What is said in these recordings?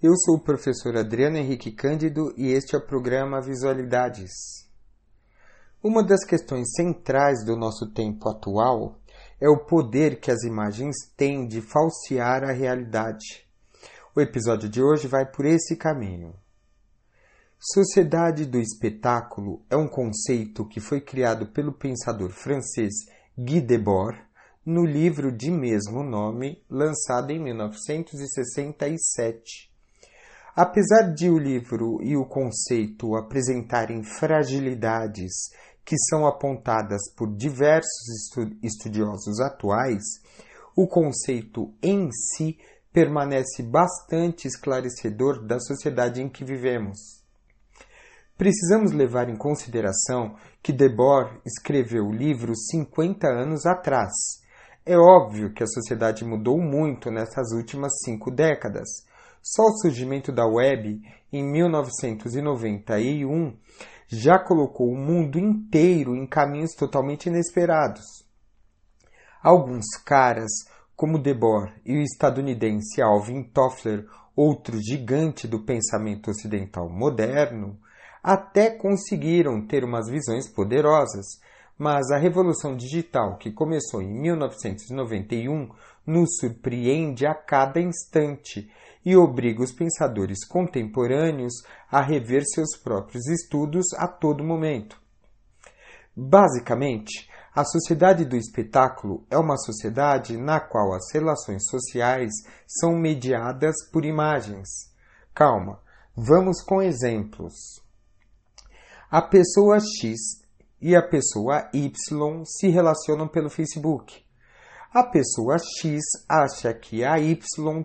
eu sou o professor Adriano Henrique Cândido e este é o programa Visualidades. Uma das questões centrais do nosso tempo atual é o poder que as imagens têm de falsear a realidade. O episódio de hoje vai por esse caminho. Sociedade do espetáculo é um conceito que foi criado pelo pensador francês Guy Debord no livro de mesmo nome, lançado em 1967. Apesar de o livro e o conceito apresentarem fragilidades que são apontadas por diversos estudiosos atuais, o conceito em si permanece bastante esclarecedor da sociedade em que vivemos. Precisamos levar em consideração que Debord escreveu o livro 50 anos atrás é óbvio que a sociedade mudou muito nessas últimas cinco décadas. Só o surgimento da web em 1991 já colocou o mundo inteiro em caminhos totalmente inesperados. Alguns caras, como Debord e o estadunidense Alvin Toffler, outro gigante do pensamento ocidental moderno, até conseguiram ter umas visões poderosas, mas a revolução digital que começou em 1991 nos surpreende a cada instante e obriga os pensadores contemporâneos a rever seus próprios estudos a todo momento. Basicamente, a sociedade do espetáculo é uma sociedade na qual as relações sociais são mediadas por imagens. Calma, vamos com exemplos. A pessoa X e a pessoa Y se relacionam pelo Facebook. A pessoa X acha que a Y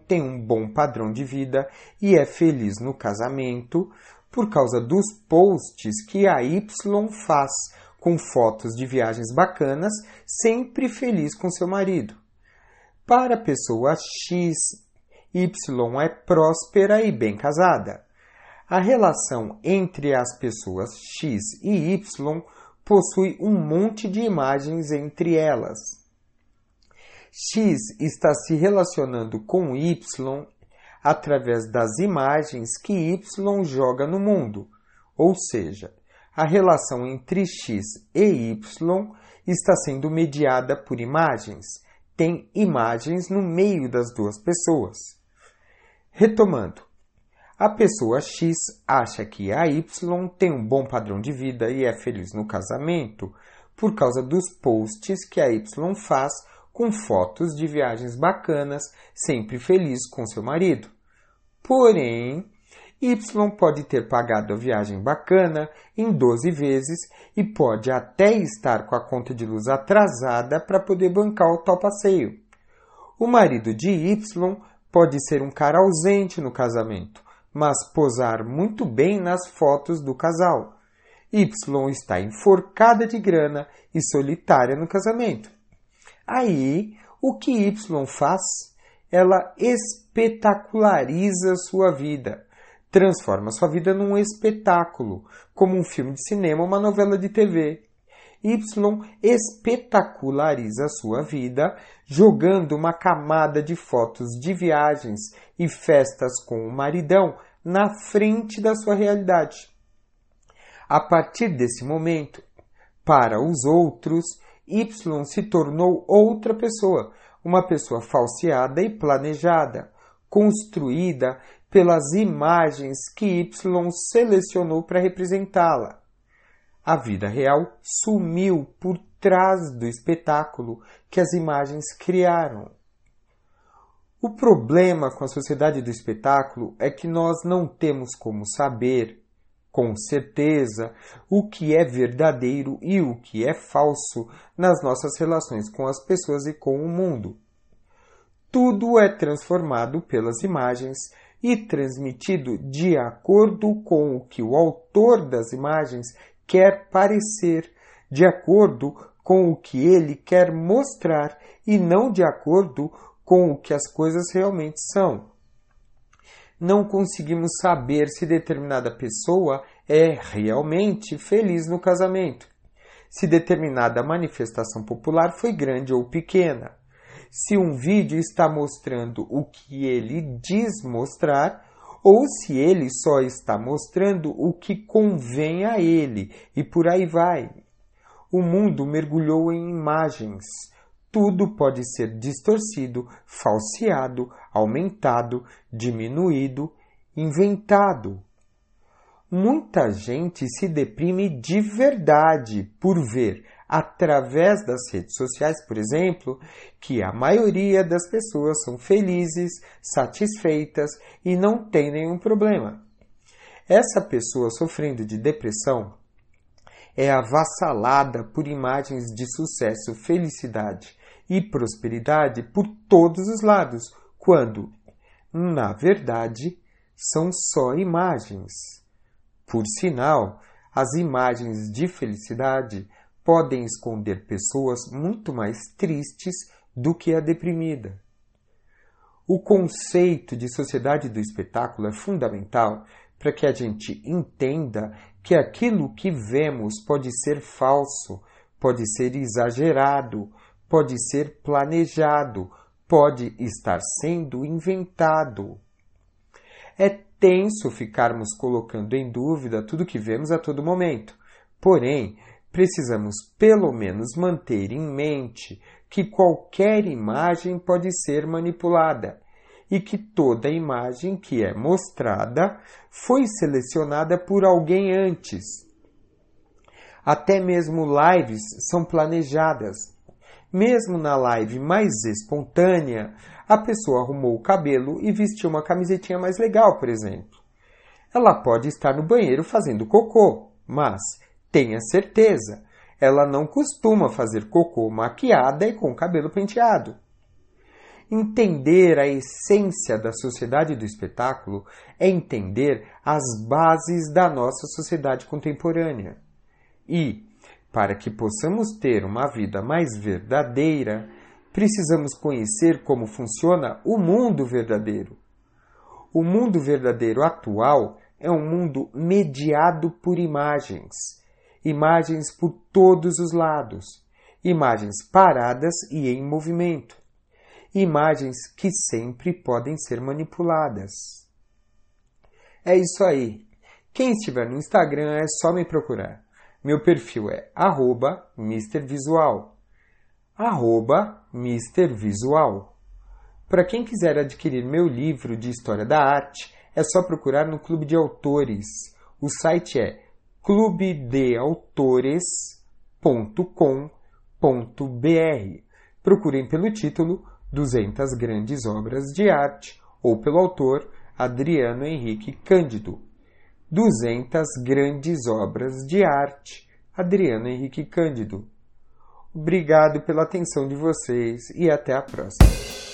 tem um bom padrão de vida e é feliz no casamento por causa dos posts que a Y faz com fotos de viagens bacanas, sempre feliz com seu marido. Para a pessoa X, Y é próspera e bem casada. A relação entre as pessoas X e Y possui um monte de imagens entre elas. X está se relacionando com Y através das imagens que Y joga no mundo, ou seja, a relação entre X e Y está sendo mediada por imagens. Tem imagens no meio das duas pessoas. Retomando, a pessoa X acha que a Y tem um bom padrão de vida e é feliz no casamento por causa dos posts que a Y faz com fotos de viagens bacanas, sempre feliz com seu marido. Porém, Y pode ter pagado a viagem bacana em 12 vezes e pode até estar com a conta de luz atrasada para poder bancar o tal passeio. O marido de Y pode ser um cara ausente no casamento mas posar muito bem nas fotos do casal. Y está enforcada de grana e solitária no casamento. Aí, o que Y faz? Ela espetaculariza sua vida, transforma sua vida num espetáculo, como um filme de cinema ou uma novela de TV. Y espetaculariza sua vida jogando uma camada de fotos de viagens e festas com o maridão na frente da sua realidade. A partir desse momento, para os outros, Y se tornou outra pessoa, uma pessoa falseada e planejada, construída pelas imagens que Y selecionou para representá-la. A vida real sumiu por trás do espetáculo que as imagens criaram. O problema com a sociedade do espetáculo é que nós não temos como saber, com certeza, o que é verdadeiro e o que é falso nas nossas relações com as pessoas e com o mundo. Tudo é transformado pelas imagens e transmitido de acordo com o que o autor das imagens quer parecer, de acordo com o que ele quer mostrar e não de acordo com o que as coisas realmente são. Não conseguimos saber se determinada pessoa é realmente feliz no casamento, se determinada manifestação popular foi grande ou pequena, se um vídeo está mostrando o que ele diz mostrar ou se ele só está mostrando o que convém a ele e por aí vai. O mundo mergulhou em imagens. Tudo pode ser distorcido, falseado, aumentado, diminuído, inventado. Muita gente se deprime de verdade por ver através das redes sociais, por exemplo, que a maioria das pessoas são felizes, satisfeitas e não tem nenhum problema. Essa pessoa sofrendo de depressão é avassalada por imagens de sucesso, felicidade e prosperidade por todos os lados, quando, na verdade, são só imagens. Por sinal, as imagens de felicidade podem esconder pessoas muito mais tristes do que a deprimida. O conceito de sociedade do espetáculo é fundamental para que a gente entenda que aquilo que vemos pode ser falso, pode ser exagerado, pode ser planejado, pode estar sendo inventado. É tenso ficarmos colocando em dúvida tudo que vemos a todo momento. Porém, precisamos pelo menos manter em mente que qualquer imagem pode ser manipulada e que toda imagem que é mostrada foi selecionada por alguém antes. Até mesmo lives são planejadas. Mesmo na live mais espontânea, a pessoa arrumou o cabelo e vestiu uma camisetinha mais legal, por exemplo. Ela pode estar no banheiro fazendo cocô, mas Tenha certeza, ela não costuma fazer cocô maquiada e com cabelo penteado. Entender a essência da sociedade do espetáculo é entender as bases da nossa sociedade contemporânea. E, para que possamos ter uma vida mais verdadeira, precisamos conhecer como funciona o mundo verdadeiro. O mundo verdadeiro atual é um mundo mediado por imagens imagens por todos os lados, imagens paradas e em movimento, imagens que sempre podem ser manipuladas. É isso aí. Quem estiver no Instagram é só me procurar. Meu perfil é arroba MrVisual. Arroba MrVisual. Para quem quiser adquirir meu livro de História da Arte, é só procurar no Clube de Autores. O site é clubedeautores.com.br. Procurem pelo título 200 Grandes Obras de Arte ou pelo autor Adriano Henrique Cândido. 200 Grandes Obras de Arte, Adriano Henrique Cândido. Obrigado pela atenção de vocês e até a próxima.